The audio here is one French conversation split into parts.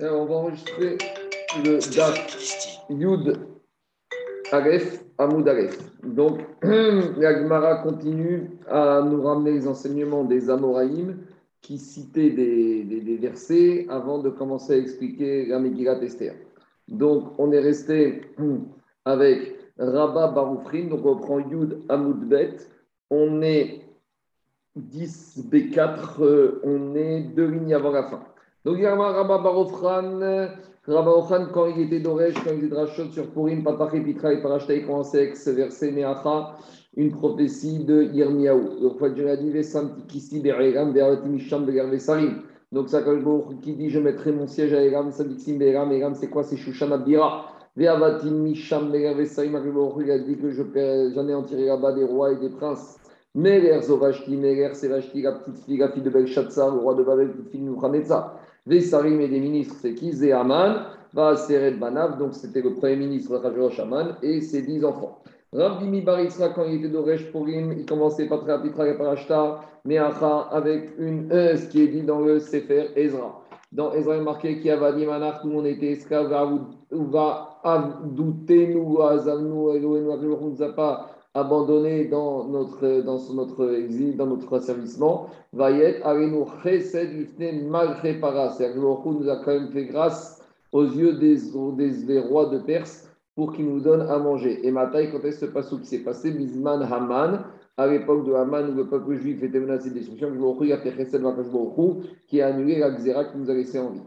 Alors, on va enregistrer le DAF Yud Aleph Amoud Aleph. Donc, la Gemara continue à nous ramener les enseignements des Amoraïm qui citaient des, versets avant de commencer à expliquer la Megillat Esther. Donc, on est resté avec Rabba Baroufrin, donc on prend Yud Amoud Bet. On est 10 B4, euh, on est deux lignes avant la fin. Donc, il y a Rabba Barofran, Rabba Ofran, quand il était d'Oresh, quand il était Rachot sur Purim, Pataché, Pitra et Parashta, il commençait avec ce verset Meacha, une prophétie de Yirmiyahu. Donc, Dieu a dit Beregam. Donc, ça, qui dit Je mettrai mon siège à Eram, Sadiksim, Be'eram, Eram, c'est quoi? C'est Shushan Abdira. Ve'avatim Misham, il a dit que j'en ai en tiré là-bas des rois et des princes. Meler Zorashti, Meler c'est Vashti, la petite fille, la de Belshazzar, le roi de Babel, petite fille de Mouhametza. Vesarim et des ministres, c'est qui? Zéhaman, va Seret Banav, donc c'était le premier ministre Rajrosh Aman, et ses dix enfants. Rabbi Barisra, quand il était d'Oresh Purim, il commençait par Trapitra et Parashta, Meacha, avec une E, ce qui est dit dans le Sefer Ezra. Dans Ezra, il est marqué y avait Manach, où on était esclaves, va douter nous, Azamnu, Elohenu, on nous a pas abandonné dans notre, dans notre exil, dans notre asservissement, va y être chesed mal répara. C'est-à-dire que nous a quand même fait grâce aux yeux des, rois de Perse pour qu'ils nous donnent à manger. Et Mataï, quand est-ce passe qui s'est passé Bisman Haman, à l'époque de Haman où le peuple juif était menacé de destruction, il a fait chesed qui a annulé la xéra qui nous a laissé en vie.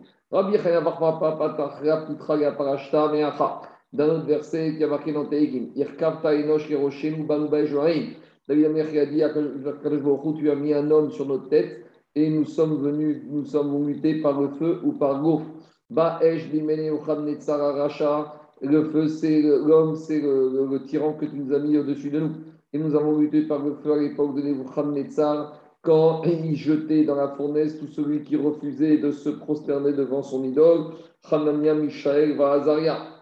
D'un autre verset qui a marqué dans Teigim, Irkavta Enosh Joaim. David Amer a dit tu as mis un homme sur notre tête et nous sommes venus, nous sommes mutés par le feu ou par l'eau. Ba'esh Bimene Ucham Netzar Racha. Le feu, c'est l'homme, c'est le, le, tyran que tu nous as mis au-dessus de nous. Et nous avons muté par le feu à l'époque de Nebuchadnezzar quand il jetait dans la fournaise tout celui qui refusait de se prosterner devant son idole, Hanania, Mishaël, Vahazaria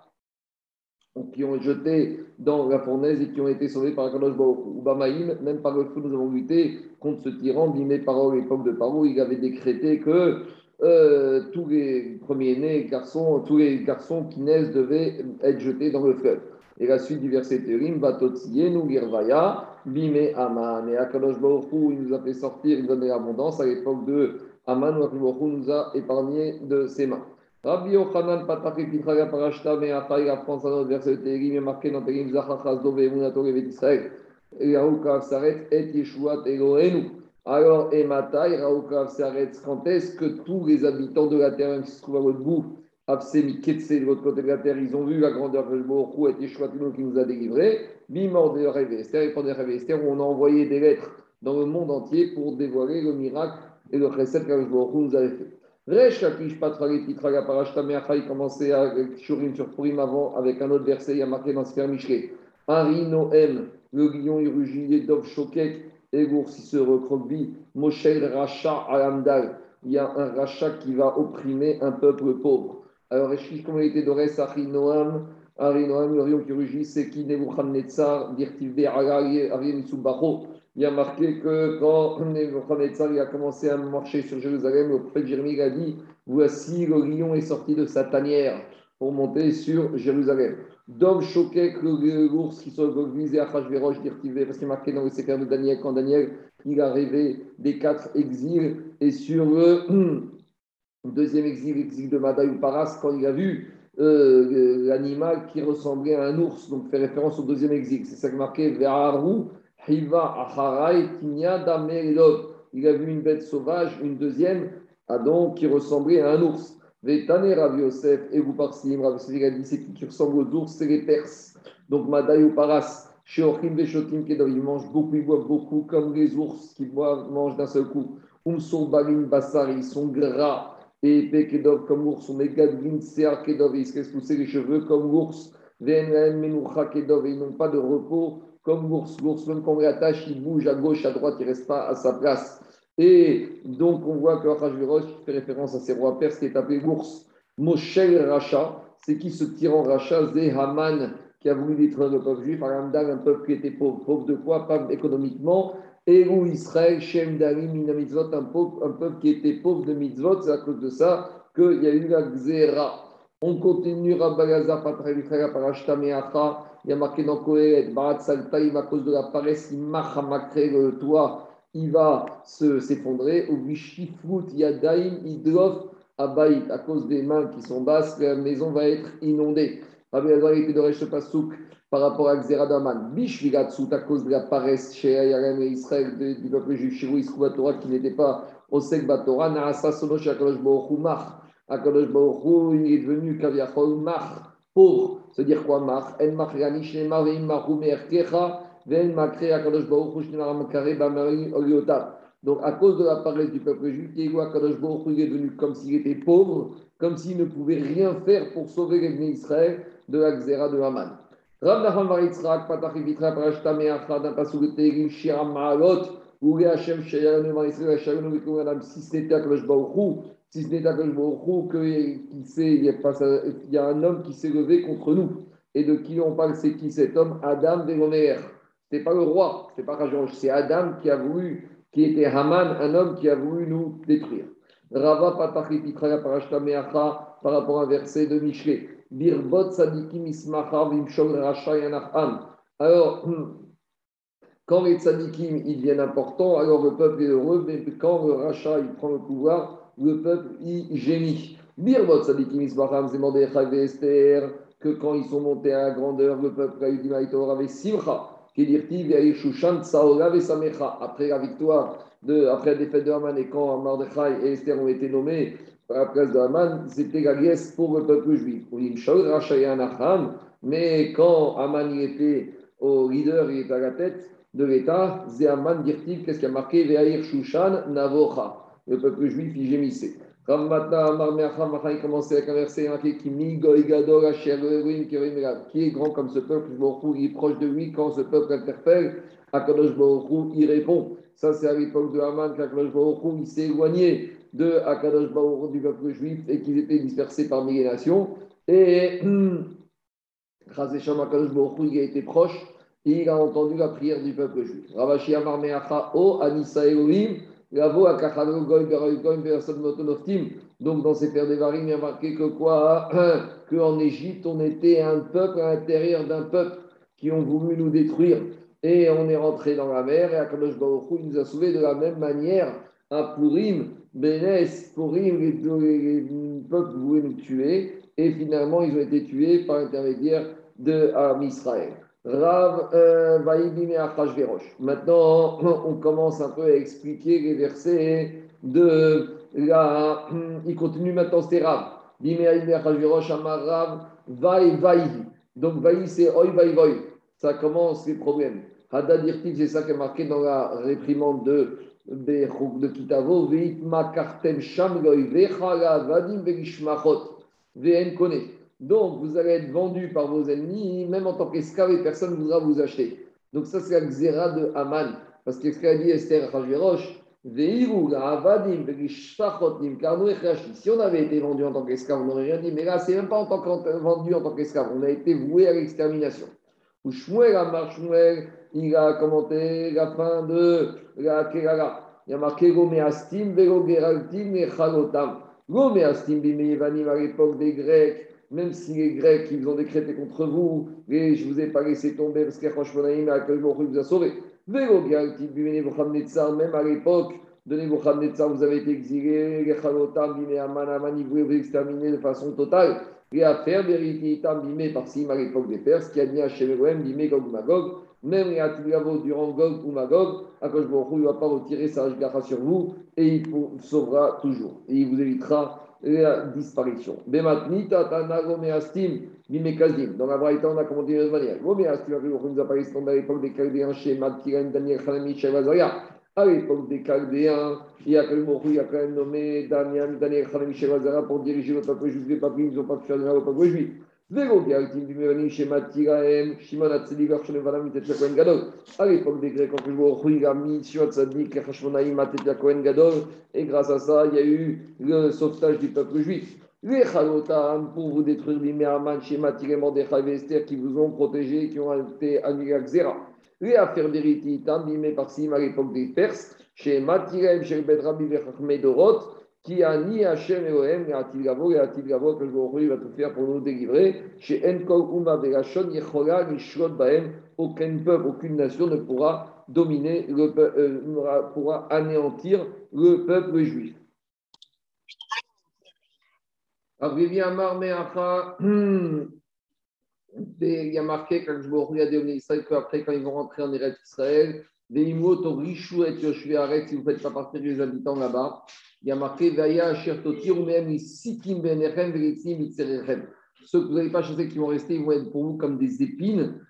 qui ont jeté dans la fournaise et qui ont été sauvés par Akadosh Baruch Bamaïm, même par le feu, nous avons lutté contre ce tyran, bimé par l'époque de Paro, il avait décrété que euh, tous les premiers-nés garçons, tous les garçons qui naissent devaient être jetés dans le fleuve. Et la suite du verset Terim, nous Girvaya, Bimé Aman. Et Akadosh Baruch il nous a fait sortir, il donnait l'abondance à l'époque de Aman, Akadosh nous a épargné de ses mains. Rabbi Yochanan Pataki Pitraga Parashta, mais après apprend ça dans le verset de Télim, est marqué dans Télim Zachachas Dove Emunato Revet Israël. Raoukav s'arrête, et Yeshuat Elohenu. Alors, et Matai, Raoukav s'arrête, quand est-ce que tous les habitants de la terre, qui se trouvent à votre bout, Absemi Ketse, de l'autre côté de la terre, ils ont vu la grandeur de Borou et Yeshuat qui nous a délivrés, Bimor de Rêve Esther, et pendant Rêve Esther, on a envoyé des lettres dans le monde entier pour dévoiler le miracle et le recette que nous avait fait. Resh Lakish Patrali Titraga Parashta il commençait à Shurim sur Purim avant avec un autre verset, il y a marqué dans Sefer Mishré. Ari Noem, le lion il rugit, Dov Shokek, et l'ours il se recroqueville. Moshel Racha Alamdal, il y a un rachat qui va opprimer un peuple pauvre. Alors, Resh comment il était d'Ores, Ari Noam, Ari Noam, le lion qui rugit, c'est qui? Nebuchadnezzar, Dirtiv Ari Ari Subacho il a marqué que quand Nebuchadnezzar a commencé à marcher sur Jérusalem, le prophète Jérémie a dit Voici le lion est sorti de sa tanière pour monter sur Jérusalem. Dom choquait que l'ours qui se visé à Hachverosh d'Irtivé, parce qu'il est marqué dans le secret de Daniel, quand Daniel il a rêvé des quatre exils, et sur le deuxième exil, l'exil de Madaï ou Paras, quand il a vu euh, l'animal qui ressemblait à un ours, donc fait référence au deuxième exil. C'est ça qui est marqué Verarou il a vu une bête sauvage, une deuxième, ah donc, qui ressemblait à un ours. Vetane Rav Yosef, et vous parsim, Rav Yosef a dit c'est qui ressemble aux ours, c'est les Perses. Donc Madaï ou Paras, Sheochim Veshotim Kedov, ils mangent beaucoup, ils boivent beaucoup, comme les ours qui boivent, mangent d'un seul coup. Umsur Balim Bassar, ils sont gras et épais Kedov comme l'ours. On est Gadvin Sear Kedov, ils se laissent pousser les cheveux comme l'ours. Venraem Menoucha Kedov, ils n'ont pas de repos comme l'ours. L'ours, même quand on l'attache, il bouge à gauche, à droite, il ne reste pas à sa place. Et donc, on voit que Achashverosh fait référence à ces rois perses qui est appelé l'ours. Moshe Racha, c'est qui ce tyran Racha Zehaman, qui a voulu détruire le peuple juif, un peuple qui était pauvre. Pauvre de quoi Pas économiquement, Eru Israël, Shem Darim, Mina Mitzvot, un peuple, qui était pauvre de mitzvot, c'est à cause de ça qu'il y a eu la Xéra. On continue, Rabbagaza, Patralichaya, Parashta Meacha, il y a marqué dans Kohelet, Barat Saltaïm, à cause de la paresse, Machamakre, le toit, il va s'effondrer, ou Vishifrut, Yadaim, Idrof, Abaït, à cause des mains qui sont basses, la maison va être inondée. Rabbi Azar était de Resh par rapport à Xeradaman. Bishvigatsut, à cause de la paresse chez Ayarem et Israël du peuple juif, chez vous, Israël Torah, qui n'était pas au Sek Batora, Naasa Sonosh Akadosh Baruch Mach. Akadosh Baruch il est devenu Kaviachol Mach, pauvre. C'est-à-dire quoi Mach En Mach Ranish Nemar Veim Machu Merkecha, Ven Makre Akadosh Baruch Shnemar Makare Bamari Oliotav. Donc, à cause de la paresse du peuple juif, Akadosh Baruch il est devenu comme s'il était pauvre, comme s'il ne pouvait rien faire pour sauver les d'Israël de la Xéra de Haman. Rav Nachman Bar Yitzhak, Patach Vitra, Parashta Me'achad, un pasuk de Ma'alot, où les Hachem, Shayaranu, Bar Yisrael, Shayaranu, Vikum Adam, si ce n'était Akadosh Baruch si ce Baruch qu'il y a un homme qui s'est levé contre nous. Et de qui on parle, c'est qui cet homme? Adam Vélonéer. Ce n'est pas le roi, ce n'est pas Rajonge, c'est Adam qui a voulu, qui était Haman, un homme qui a voulu nous détruire. Rava Patach Vitra, Parashta Me'achad, par rapport à un verset de Michelet. Birbot Sadikim Ismachar Vimshol. Alors, quand les tzadikim ils deviennent importants, alors le peuple est heureux, mais quand le rachat il prend le pouvoir, le peuple il gémit. Birbot Sadikim Ismachar Zemandé Esther, que quand ils sont montés à la grandeur, le peuple a eu du maïtor avec Simcha. Après la victoire, de, après la défaite de Haman et quand Mordechai et Esther ont été nommés, à la place de Haman, c'était la liesse pour le peuple juif. Mais quand Haman était au leader, il était à la tête de l'État, Zéhaman Dirtiv, qu'est-ce qui a marqué? Ve'air Shushan Navocha. Le peuple juif, il gémissait. il commençait à converser, qui est grand comme ce peuple, il est proche de lui, quand ce peuple interpelle, Akadosh Baruch il répond. Ça, c'est à l'époque de Haman qu'Akadosh Baruch il s'est éloigné de Akadosh Baruch du peuple juif et qu'ils étaient dispersés parmi les nations. Et Chazécham Akadosh Baruch il a été proche et il a entendu la prière du peuple juif. Ravashi Amar Meacha Anissa Elohim Donc dans ces pères des varines, il y a marqué que quoi Qu'en Égypte, on était un peuple à l'intérieur d'un peuple qui ont voulu nous détruire. Et on est rentré dans la mer et Akadosh Baruch il nous a sauvés de la même manière à Purim, Bénès, Purim, les, les, peuples voulaient nous tuer, et finalement ils ont été tués par l'intermédiaire de Israël. Rav euh. Maintenant, on commence un peu à expliquer les versets de la. Il continue maintenant, c'est Rav. Amar Rav, Vaï Vaï. Donc Vaï, c'est Oi Vaï. Ça commence les problèmes. Hadadirtif, c'est ça qui est marqué dans la réprimande de de Kitavo, Donc, vous allez être vendu par vos ennemis, même en tant qu'esclave, et personne ne voudra vous acheter. Donc, ça, c'est la xéra de Haman. Parce qu'est-ce qu'a dit Esther Rajverosh si on avait été vendu en tant qu'esclave, on n'aurait rien dit. Mais là, c'est même pas en tant que vendu en tant qu'esclave. On a été voué à l'extermination. Il a commenté la fin de la Kerala. Il a marqué Gomeastim, Vego Geraltim et Chalotam. Gomeastim, Bimeyevanim à l'époque des Grecs, même si les Grecs ils ont décrété contre vous, et je ne vous ai pas laissé tomber parce que Roshmonaïm a quel vous a sauvé. Même à l'époque de Nebuchadnezzar, vous avez été exilé, les Chalotam, vous vous exterminer de façon totale. Et à faire vérité, Bimé par Sim à l'époque des Perses, qui a mis à Shemeroem, Bimé Gog Magog même les Atilgavo durant Gog ou Magog, Akash il ne va pas retirer sa gacha sur vous et il vous sauvera toujours. Et il vous évitera la disparition. Dans la Braïta, on a commenté de manière. Nous a à l'époque des Chaldéens chez Daniel. À l'époque des il y a quand même nommé Daniel, Hanami, Shevazaria pour diriger le ils n'ont pas pu faire de. À l'époque des Grecs, quand Tzadik, Gadol, et grâce à ça, il y a eu le sauvetage du peuple juif. Les Chalotam, pour vous détruire, Bimeaman, Shema, Tiremor, des Esther, qui vous ont protégé, qui ont été annulés à Xéra. les affaires d'héritier, mais par à l'époque des Perses, chez Ben Rabbi Medorot, qui a ni Hachem Elohim, et Atil Gavo, et Atil Gavo, que le va tout faire pour nous délivrer. Chez Enkol Uma Berashon, Yechola, Nishlot Bahem, aucun peuple, aucune nation ne pourra dominer, le, euh, pourra anéantir le peuple juif. Il y a marqué quand je vous regarde qu'après, quand ils vont rentrer en Eretz Israël, si vous ne faites pas partie des habitants là-bas, il y a marqué. Ceux que vous n'avez pas chassés qui vont rester, ils vont être pour vous comme des épines.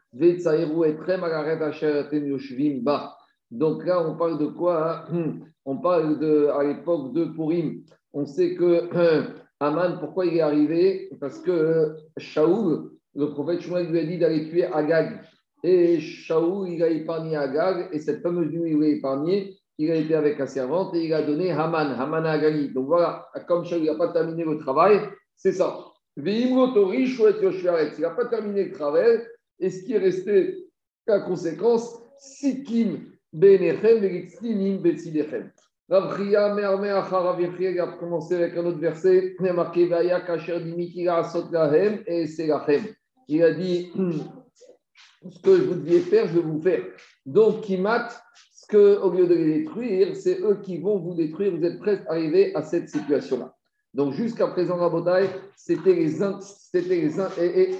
Donc là, on parle de quoi hein? On parle de, à l'époque de Purim. On sait que Aman, pourquoi il est arrivé? Parce que Shaoul, le prophète Shmuel lui a dit d'aller tuer Agag. Et Shaoul, il a épargné Agag, et cette fameuse nuit, il l'a épargné, il a été avec la servante et il a donné Haman, Haman à Agali. Donc voilà, comme Shaoul n'a pas terminé le travail, c'est ça. Il n'a pas terminé le travail, et ce qui est resté, la conséquence, Sikim Benechem, Vegitztinim Betsidechem. Rav Chia, Merme Acharav il a commencé avec un autre verset. Il a Vaya Kacher Lahem et Selachem. Il a dit Ce que vous deviez faire, je vais vous faire. Donc, qui mate, ce que, au lieu de les détruire, c'est eux qui vont vous détruire. Vous êtes presque arrivés à cette situation-là. Donc, jusqu'à présent, Rabotai, c'était les, c'était les, et,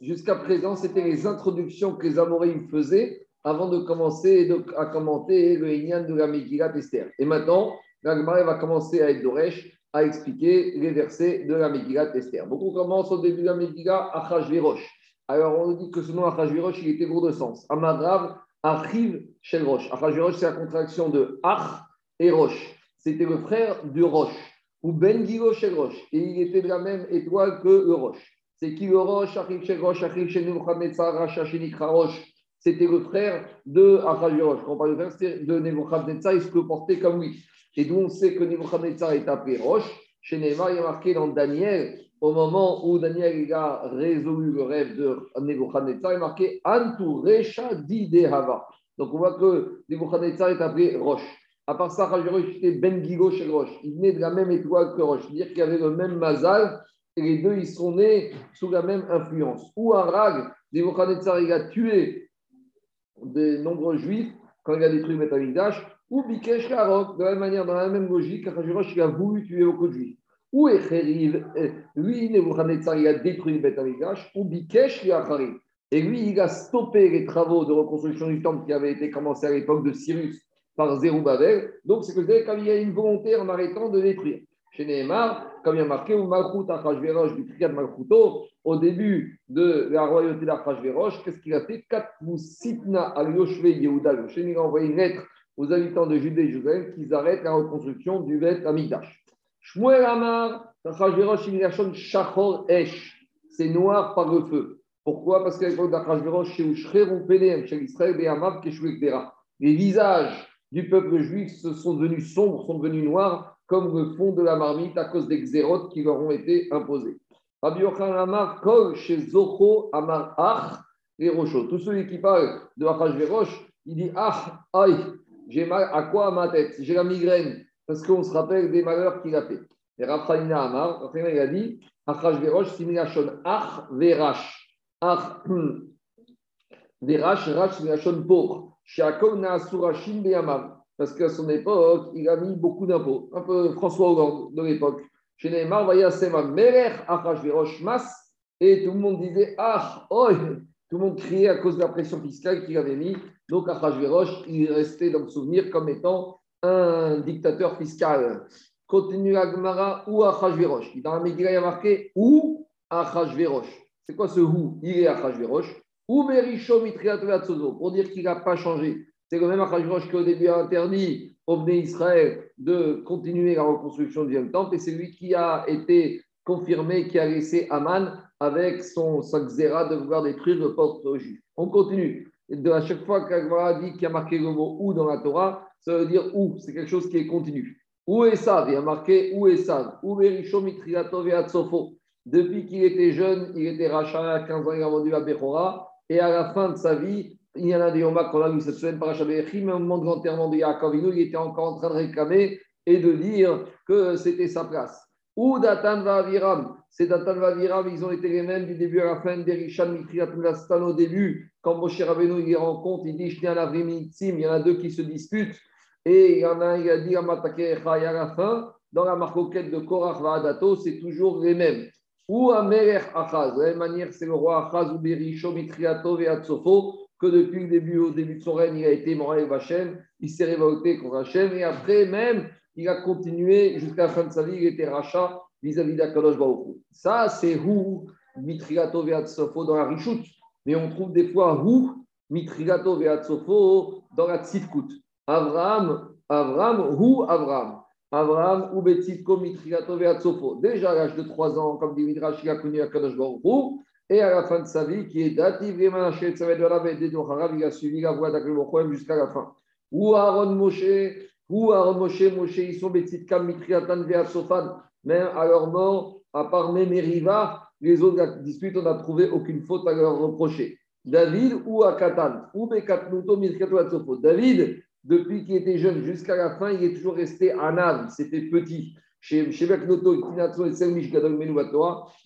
jusqu'à présent, c'était les introductions que les Amorim faisaient avant de commencer à commenter le Inyan de la Megillah Esther. Et maintenant, la va commencer à être d'Oresh, à expliquer les versets de la Megillah Esther. Beaucoup commencent au début de la Megillah Achashverosh. Alors, on dit que ce nom Achashverosh, il était gros de sens. Amadrav, Achiv, Shel Rosh. Achashverosh, c'est la contraction de Ach et Rosh. C'était le frère du Rosh, ou Ben Gilo Shel Rosh. Et il était de la même étoile que le Rosh. C'est qui le Rosh Achiv Shel Rosh, Achiv Nebuchadnezzar, Racha Shenikra Rosh c'était le frère de Achashverosh. Quand on parle de frère, de Nebuchadnezzar, il se portait comme lui. Et d'où on sait que Nebuchadnezzar est appelé Roche. Chez Neymar, il est marqué dans Daniel, au moment où Daniel a résolu le rêve de Nebuchadnezzar, il est marqué Antu Recha Di Dehava. Donc on voit que Nebuchadnezzar est appelé Roche. À part ça, Achashverosh était Ben Gigo chez Roche. Il venait de la même étoile que Roche. C'est-à-dire qu'il avait le même mazal et les deux, ils sont nés sous la même influence. Ou un rag, Nebuchadnezzar, il a tué des nombreux juifs quand il a détruit le Betamikdash, ou Bikesh Karok, de la même manière, dans la même logique, Achashverosh, il a voulu tuer beaucoup de juifs. Ou Echeriv, lui, Nebuchadnezzar, il a détruit le Betamikdash, ou Bikesh Yachariv. Et lui, il a stoppé les travaux de reconstruction du temple qui avaient été commencés à l'époque de Cyrus par Zerubbabel. Donc, c'est que vous comme il y a une volonté en arrêtant de détruire. Chez Nehemar, comme il y a marqué, ou Malchut Achashverosh du Triad Malchuto, au début de la royauté d'Achashverosh, qu'est-ce qu'il a fait? Sitna al Yoshve Yehuda Il a envoyé une lettre aux habitants de Judée et Jérusalem qu'ils arrêtent la reconstruction du Bet Amidash. Shmuel Amar, Shachor Esh. C'est noir par le feu. Pourquoi? Parce qu'à l'époque d'Achashverosh, chez Ushreron Pelem, chez Israël, les visages du peuple juif se sont devenus sombres, sont devenus noirs comme le fond de la marmite à cause des xérotes qui leur ont été imposés. Rabbi Yochanan Amar, chez Amar Ach. Tout celui qui parle de Achashverosh, il dit Ah, aïe, j'ai mal à quoi à ma tête? J'ai la migraine, parce qu'on se rappelle des malheurs qu'il a fait. Et Raphaïna Amar, il a dit Achashverosh, similachon Ach Verash. Ach Verash, Rash, similachon Pour. Sheakom Naasurashim Beyamam parce qu'à son époque, il a mis beaucoup d'impôts. Un peu François Hollande de l'époque. Chez Neymar, Vayasema Merer Achashverosh Mas, et tout le monde disait Ah, oi Tout le monde criait à cause de la pression fiscale qu'il avait mis. Donc Achashverosh, il restait dans le souvenir comme étant un dictateur fiscal. Continue Agmara ou Achashverosh. Dans la Megillah, il y a marqué ou Achashverosh. C'est quoi ce ou? Il est Achashverosh. Ou Merisho Mitriatovatsozo, pour dire qu'il n'a pas changé. C'est le même Achashverosh qui au début a interdit au Bné Israël de continuer la reconstruction du temple et c'est lui qui a été confirmé, qui a laissé Aman avec son Sakzera de vouloir détruire le porte juif. On continue. De à chaque fois qu'Agmara dit qu'il y a marqué le mot ou dans la Torah, ça veut dire ou, c'est quelque chose qui est continu. Ou Esav, il y a marqué ou Esav, ou Berisho Mitriatov et Depuis qu'il était jeune, il était rachat à 15 ans, il a vendu à Bechora, et à la fin de sa vie, il y en a des Yoma qu'on a vu cette semaine par mais au moment de l'enterrement de Yaakov, il était encore en train de réclamer et de dire que c'était sa place. Ou Datan Vaviram, c'est Datan Vaviram, ils ont été les mêmes du début à la fin des Richan Mitriatul au début, quand Moshe Rabbeinu il rencontre, il dit il y en a deux qui se disputent, et il y en a il a dit à la fin, dans la marcoquette de Korach Vaadato, c'est toujours les mêmes. Ou Amelech Achaz, de la même manière, c'est le roi Achaz ou Berisho Mitriato Veatsofo, que depuis le début, au début de son règne, il a été Moraï Vachem, il s'est révolté contre Hachem, et après même, il a continué jusqu'à la fin de sa vie, il était rachat vis-à-vis d'Akadosh Baruch Ça, c'est Hu, Mitriato Veatsofo dans la Richout. Mais on trouve des fois Hu, Mitriato Veatsofo dans la Tzidkut. Abraham, Abraham, Hu, Abraham. Abraham ou Betzitko Mitriato Veatsofo. Déjà à l'âge de 3 ans, comme dit Midrash, il a connu Akadosh Baruch et à la fin de sa vie, qui est datif, il a suivi la voie d'Akadosh jusqu'à la fin. Ou Aaron Moshe, ou Aaron Moshe, Moshe, ils sont Betzitkam Mitriatan Veatsofan. Mais à leur mort, à part Memeriva, les autres disputes, on n'a trouvé aucune faute à leur reprocher. David ou Akatan, ou Bekatnuto Mitriato. David, depuis qu'il était jeune jusqu'à la fin, il est toujours resté âme, c'était petit. Chez Beknoto, de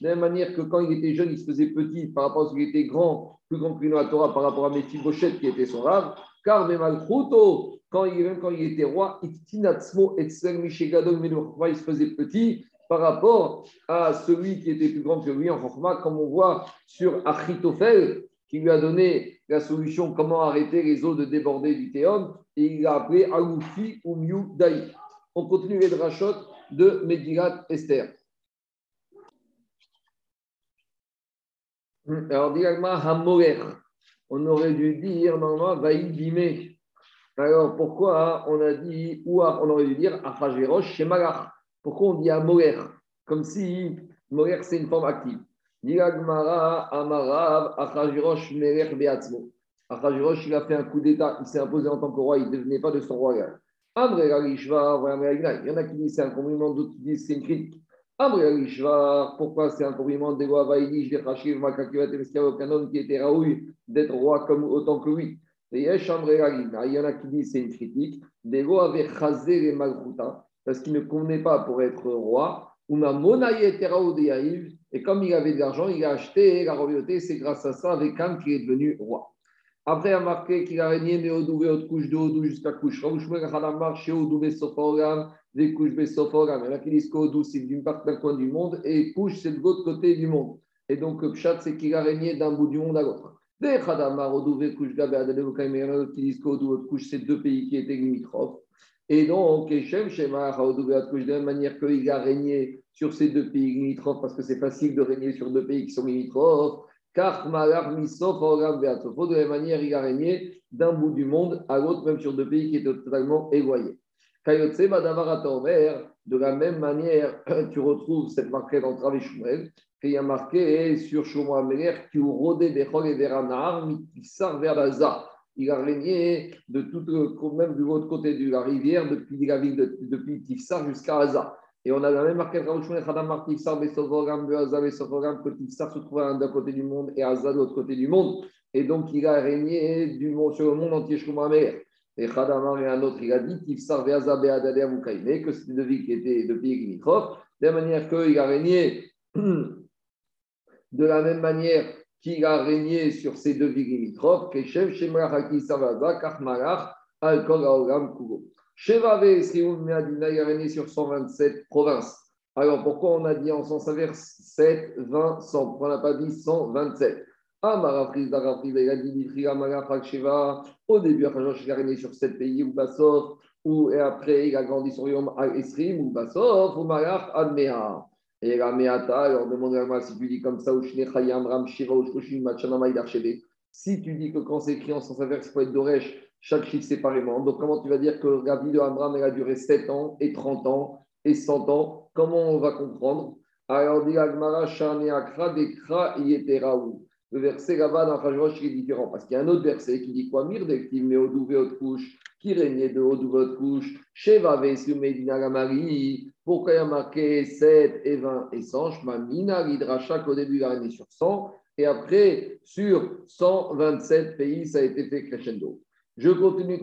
la même manière que quand il était jeune, il se faisait petit par rapport à ce qu'il était grand, plus grand que Torah par rapport à Mephibosheth qui était son rave. Car Memalchruto, quand même quand il était roi, il se faisait petit par rapport à celui qui était plus grand que lui en Chorma, comme on voit sur Achitophel, qui lui a donné la solution comment arrêter les eaux de déborder du théum, et il l'a appelé Aloufi ou Miu Daï. On continue les drachotes de Megillat Esther. Alors, directement, Hamorer. On aurait dû dire, normalement, Vaïdime. Alors, pourquoi on a dit, ou on aurait dû dire Achagerosh chez Malach Pourquoi on dit Hamorer? Comme si Morer, c'est une forme active. Amarav, il a fait un coup d'État, il s'est imposé en tant que roi, il ne devenait pas de son royal. Il y en a qui disent c'est un compliment, d'autres qui disent c'est une critique. Pourquoi c'est un compliment des lois Vaïdish, des Khashiv, Makakivat, aucun homme qui était Raoui d'être roi autant que lui. Il y en a qui disent c'est une critique. Des lois avaient chazé les parce qu'il ne convenait pas pour être roi. Et comme il avait de l'argent, il a acheté la royauté. C'est grâce à ça, avec Ham, qu'il est devenu roi. Après, il a marqué qu'il a régné de Odouvé, haute couche de Odou jusqu'à couche. Raouchmer a marché Odouvé Sophoram, des couches Bessophoram. Il y en a qui disent qu'Odou, c'est d'une part d'un coin du monde et couche, c'est de l'autre côté du monde. Et donc, Pshat, c'est qu'il a régné d'un bout du monde à l'autre. Des Khadamar, Odouvé, couche Gabé, Adadeukaim, il y en a qui disent qu'Odou, haute couche, c'est deux pays qui étaient limitrophes. Et donc, Hechem, Shema, couche, de la manière qu'il a régné sur ces deux pays limitrophes, parce que c'est facile de régner sur deux pays qui sont limitrophes. Car de la même manière, il a régné d'un bout du monde à l'autre, même sur deux pays qui étaient totalement éloignés. De la même manière, tu retrouves cette marque dans Travé Shumel, qui a marqué sur Shlomo Améler, qui rodé Bechol et Veranar, sort vers la Il a régné de tout, même de l'autre côté de la rivière, depuis la ville de, depuis Tifsar jusqu'à Aza. Et on a la même marqué que Tifsar se trouvait d'un côté du monde et Azad de l'autre côté du monde. Et donc, il a régné du monde, sur le monde entier, Shumamer. Et Khadamar et un autre, il a dit Tifsar Veaza Beadade Amukaime, que c'était deux villes qui étaient deux pays limitrophes. De manière qu'il a régné, de la même manière qu'il a régné sur ces deux villes limitrophes, Keshem Shemra Haki Savaza, Kachmarach, Al-Kol Aolam Kugo. Shevave Meadina, il a régné sur 127 provinces. Alors pourquoi on a dit en sens inverse 7, 20, 100 Pourquoi on n'a pas dit 127 il a dit Sheva. Au début, il a régné sur 7 pays, ou Bassof, ou, et après il a grandi sur Yom Esrim, ou Bassof, ou Malach Admea. Et la Meata, alors demande à si tu dis comme ça, Ram, Shiva, Si tu dis que quand c'est écrit en sens inverse, il faut être Doresh, chaque chiffre séparément. Donc, comment tu vas dire que la vie de Abraham elle a duré 7 ans et 30 ans et 100 ans? Comment on va comprendre? Alors, dit Agmara, Akra, Dekra, Yeteraou. Le verset là-bas dans Khajrosh est différent parce qu'il y a un autre verset qui dit quoi? Mir mais Odouvé haute couche, qui régnait de haute couche, Sheva Vesu Medina Gamari. Pourquoi il y a marqué 7 et 20 et 100 Shma Mina Lidracha qu'au début il a régné sur 100 Et après, sur 127 pays, ça a été fait crescendo. Je continue, il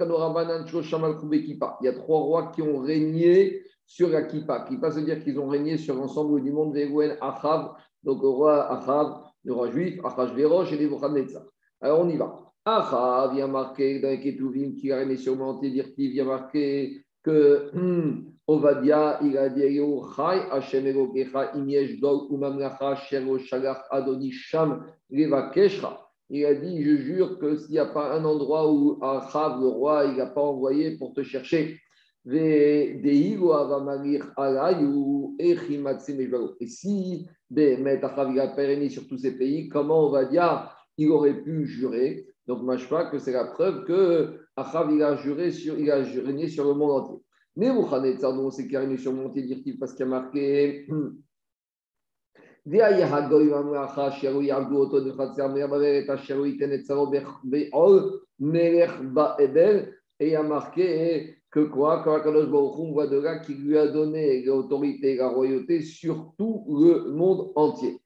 y a trois rois qui ont régné sur la Kippa. Kippa, cest dire qu'ils ont régné sur l'ensemble du monde, Vegouen, Achav, donc le roi Achav, le roi juif, Achashverosh et Nebuchadnezzar. Alors on y va. Achav, vient marquer dans les Ketuvim qui a régné sur le monde, il vient marquer que hmm, Ovadia, il a dit Chai, Hashem Elokecha, Imyesh Dol, Umamlacha, Shero Shalach, Adoni Sham, Leva Keshra. Il a dit Je jure que s'il n'y a pas un endroit où Achav, le roi, il n'a pas envoyé pour te chercher, et si Achav il a pérenni sur tous ces pays, comment on va dire il aurait pu jurer Donc, crois que c'est la preuve que Achav il a juré sur, il a régné sur le monde entier. Nebuchadnezzar, donc c'est qu'il a régné sur le monde entier, dire-t-il, parce qu'il a marqué. Et il a marqué que quoi Quand voit de là qui lui a donné l'autorité et la royauté sur tout le monde entier.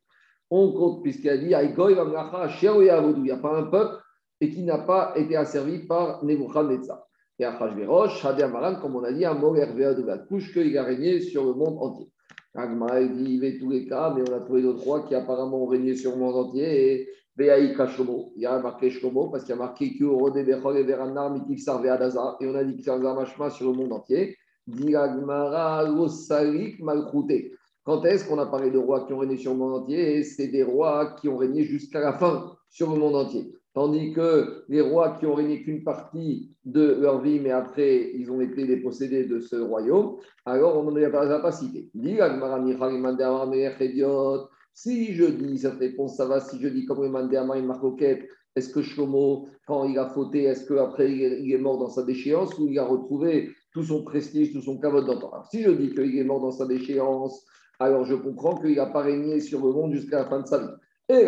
On compte, puisqu'il a dit il n'y a pas un peuple et qui n'a pas été asservi par Nebuchadnezzar. Et Achashverosh, Shadé Amaran, comme on a dit, un mot de la couche qu'il a régné sur le monde entier. Agma, il dit, il tous les cas, mais on a trouvé d'autres rois qui apparemment ont régné sur le monde entier. Et il y a marqué Shlomo parce qu'il y a marqué Bechol et Veranar Mitif Sarve Adazar et on a dit que c'est un sur le monde entier. Diragmara Losalik Malchouté. Quand est-ce qu'on a parlé de rois qui ont régné sur le monde entier? C'est des rois qui ont régné jusqu'à la fin sur le monde entier. Tandis que les rois qui ont régné qu'une partie de leur vie, mais après ils ont été dépossédés de ce royaume, alors on n'en a pas cité. Si je dis cette réponse, ça va. Si je dis comme le Mandéama et est-ce que Shlomo, quand il a fauté, est-ce qu'après il est mort dans sa déchéance ou il a retrouvé tout son prestige, tout son cavote d'antan? Si je dis qu'il est mort dans sa déchéance, alors je comprends qu'il n'a pas régné sur le monde jusqu'à la fin de sa vie. Et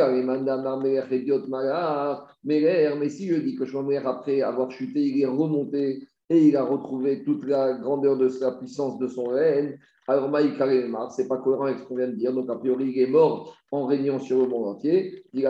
mais si je dis que Shlomo, après avoir chuté, il est remonté et il a retrouvé toute la grandeur de sa puissance de son règne, alors, Maïkaremar, ce n'est pas cohérent avec ce qu'on vient de dire. Donc, a priori, il est mort en régnant sur le monde entier. Tu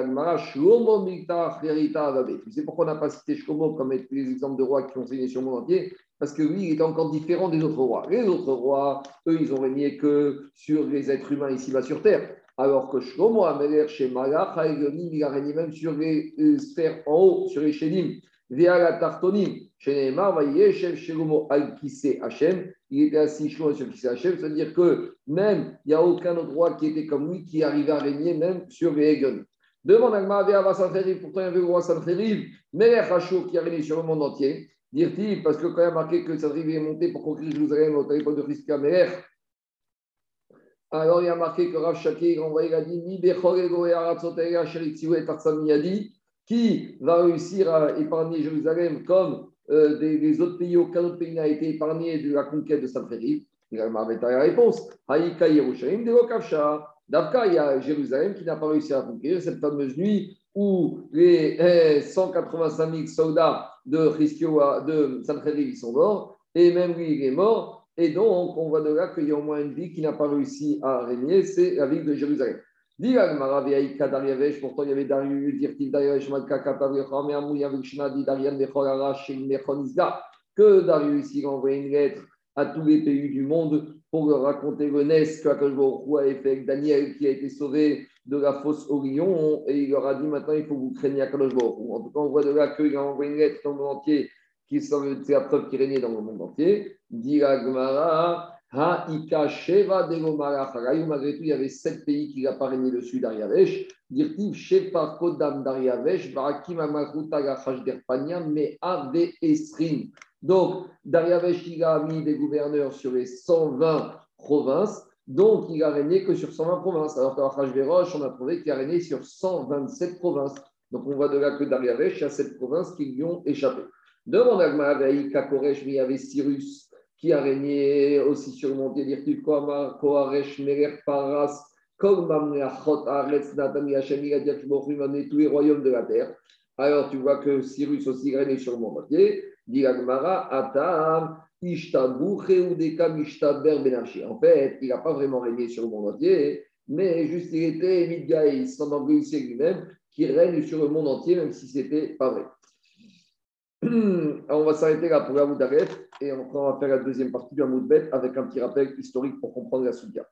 sais pourquoi on n'a pas cité Shlomo comme les exemples de rois qui ont régné sur le monde entier? Parce que lui, il est encore différent des autres rois. Les autres rois, eux, ils ont régné que sur les êtres humains ici-bas sur terre. Alors que Shlomo Ameler chez Malach, il a régné même sur les sphères en haut, sur les Shedim, via la Tartonim. Chez Neymar, Vayeshev Shlomo Al-Kissé Hachem il était assis sur qui Hachem, c'est-à-dire que même, il n'y a aucun autre roi qui était comme lui qui arrivait à régner même sur les Egon. Devant Agma Ava Sancheriv, pourtant il y avait le roi Sancheriv, Melech Hachou qui a régné sur le monde entier, dire-t-il, parce que quand il a marqué que Sancheriv est monté pour conquérir Jérusalem au téléphone de Christka Melech, alors il a marqué que Rav Shakir, on il a dit, Ni qui va réussir à épargner Jérusalem comme euh, des, autres pays, aucun autre pays n'a été épargné de la conquête de Sancheriv Il a la réponse. Haïka Yerushalayim de. D'Afka, il y a Jérusalem qui n'a pas réussi à conquérir cette fameuse nuit où les 185 000 soldats de, de Sancheriv sont morts, et même lui, il est mort. Et donc, on voit de là qu'il y a au moins une ville qui n'a pas réussi à régner, c'est la ville de Jérusalem. Pourtant, il y avait Darius, que Darius, il a envoyé une lettre à tous les pays du monde pour leur raconter le NES qu'Akashborou avait fait avec Daniel qui a été sauvé de la fosse au lion et il leur a dit maintenant il faut que vous craigniez Akashborou. En tout cas, on voit de là qu'il a envoyé une lettre dans le monde entier qui c'est la preuve qu'il régnait dans le monde entier. Dit Gemara, Ika Sheva Malgré tout, il y avait sept pays qui régné dessus d'Ariavesh. Dirtiv Shepa Kodam d'Ariavesh, Barakim Amakuta Derpania, mais Ave Esrin. Donc, Dariavesh, il a mis des gouverneurs sur les 120 provinces. Donc, il a régné que sur 120 provinces. Alors qu'à Hachverosh, on a trouvé qu'il a régné sur 127 provinces. Donc, on voit de là que Dariavesh, il y a sept provinces qui lui ont échappé. Devant Agma Ika Koresh, il y avait Cyrus qui a régné aussi sur le mont Dirtiv Koharesh, Merer, Paras, Kolmamneachot, Aretz, Natani, Hashem, il a dit tous les royaumes de la terre. Alors tu vois que Cyrus aussi régné sur le mont entier. Dit Agmara, Atam, Ishtabu, Cheudeka, Mishtaber, Benachi. En fait, il n'a pas vraiment régné sur le monde entier, mais juste il était Midgaï, il s'en lui-même, qui règne sur le monde entier, même si ce n'était pas vrai. on va s'arrêter là pour la et on va faire la deuxième partie du Hamoud Bet avec un petit rappel historique pour comprendre la Soudia.